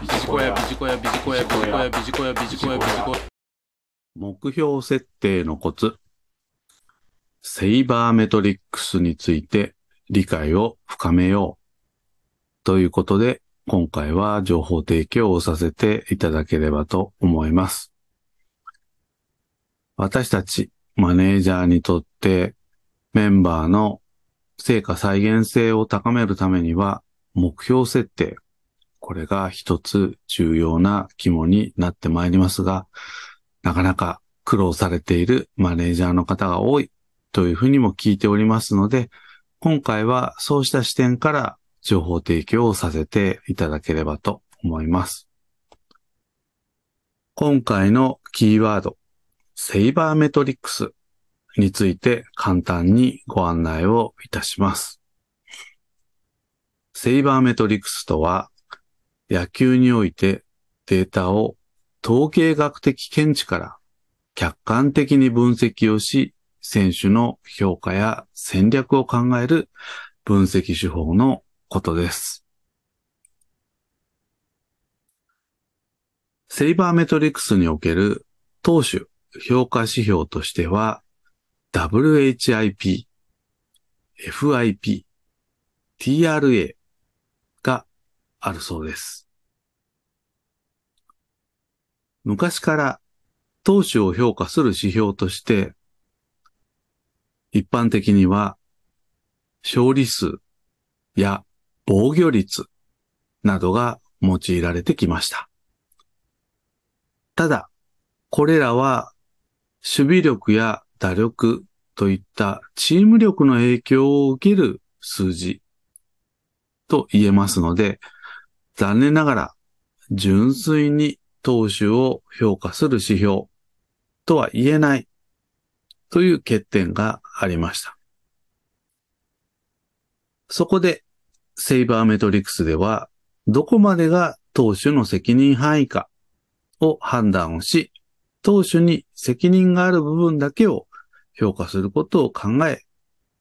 ビジコヤ、ビジコヤ、ビジコヤ、ビジコヤ、ビジコヤ、ビジコヤ、ビジコヤ。目標設定のコツ。セイバーメトリックスについて理解を深めよう。ということで、今回は情報提供をさせていただければと思います。私たちマネージャーにとってメンバーの成果再現性を高めるためには目標設定、これが一つ重要な肝になってまいりますが、なかなか苦労されているマネージャーの方が多いというふうにも聞いておりますので、今回はそうした視点から情報提供をさせていただければと思います。今回のキーワード、セイバーメトリックスについて簡単にご案内をいたします。セイバーメトリックスとは、野球においてデータを統計学的見地から客観的に分析をし、選手の評価や戦略を考える分析手法のことです。セイバーメトリクスにおける投手評価指標としては、WHIP、FIP、TRA あるそうです。昔から投手を評価する指標として、一般的には勝利数や防御率などが用いられてきました。ただ、これらは守備力や打力といったチーム力の影響を受ける数字と言えますので、残念ながら純粋に投手を評価する指標とは言えないという欠点がありました。そこで、セイバーメトリクスでは、どこまでが投手の責任範囲かを判断をし、投手に責任がある部分だけを評価することを考え、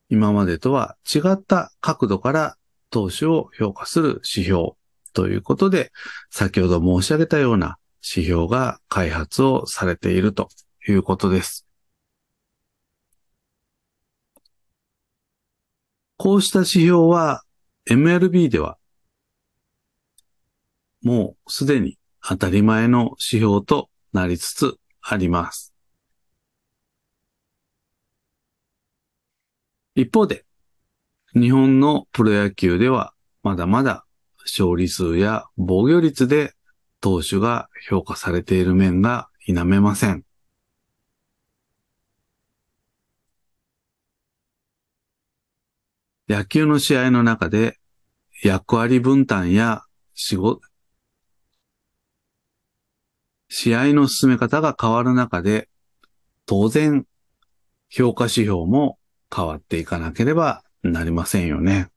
今までとは違った角度から投手を評価する指標ということで、先ほど申し上げたような指標が開発をされているということです。こうした指標は MLB ではもうすでに当たり前の指標となりつつあります。一方で、日本のプロ野球ではまだまだ勝利数や防御率で投手が評価されている面が否めません。野球の試合の中で役割分担や仕事、試合の進め方が変わる中で、当然、評価指標も変わっていかなければなりませんよね。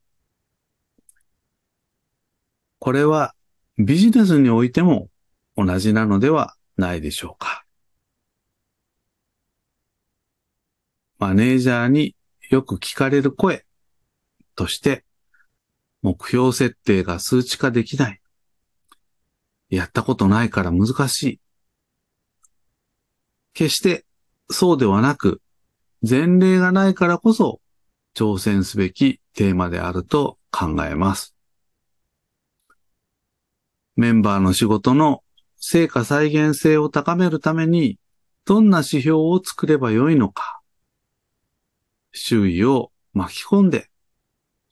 これはビジネスにおいても同じなのではないでしょうか。マネージャーによく聞かれる声として、目標設定が数値化できない。やったことないから難しい。決してそうではなく、前例がないからこそ挑戦すべきテーマであると考えます。メンバーの仕事の成果再現性を高めるためにどんな指標を作ればよいのか、周囲を巻き込んで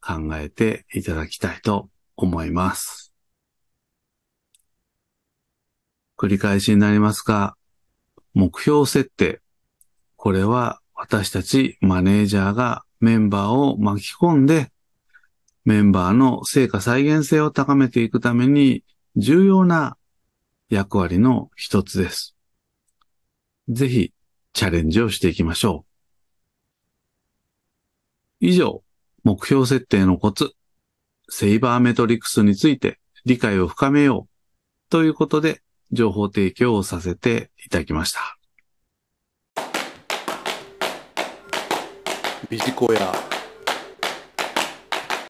考えていただきたいと思います。繰り返しになりますが、目標設定。これは私たちマネージャーがメンバーを巻き込んで、メンバーの成果再現性を高めていくために重要な役割の一つです。ぜひチャレンジをしていきましょう。以上、目標設定のコツ、セイバーメトリクスについて理解を深めようということで情報提供をさせていただきました。ビジコヤ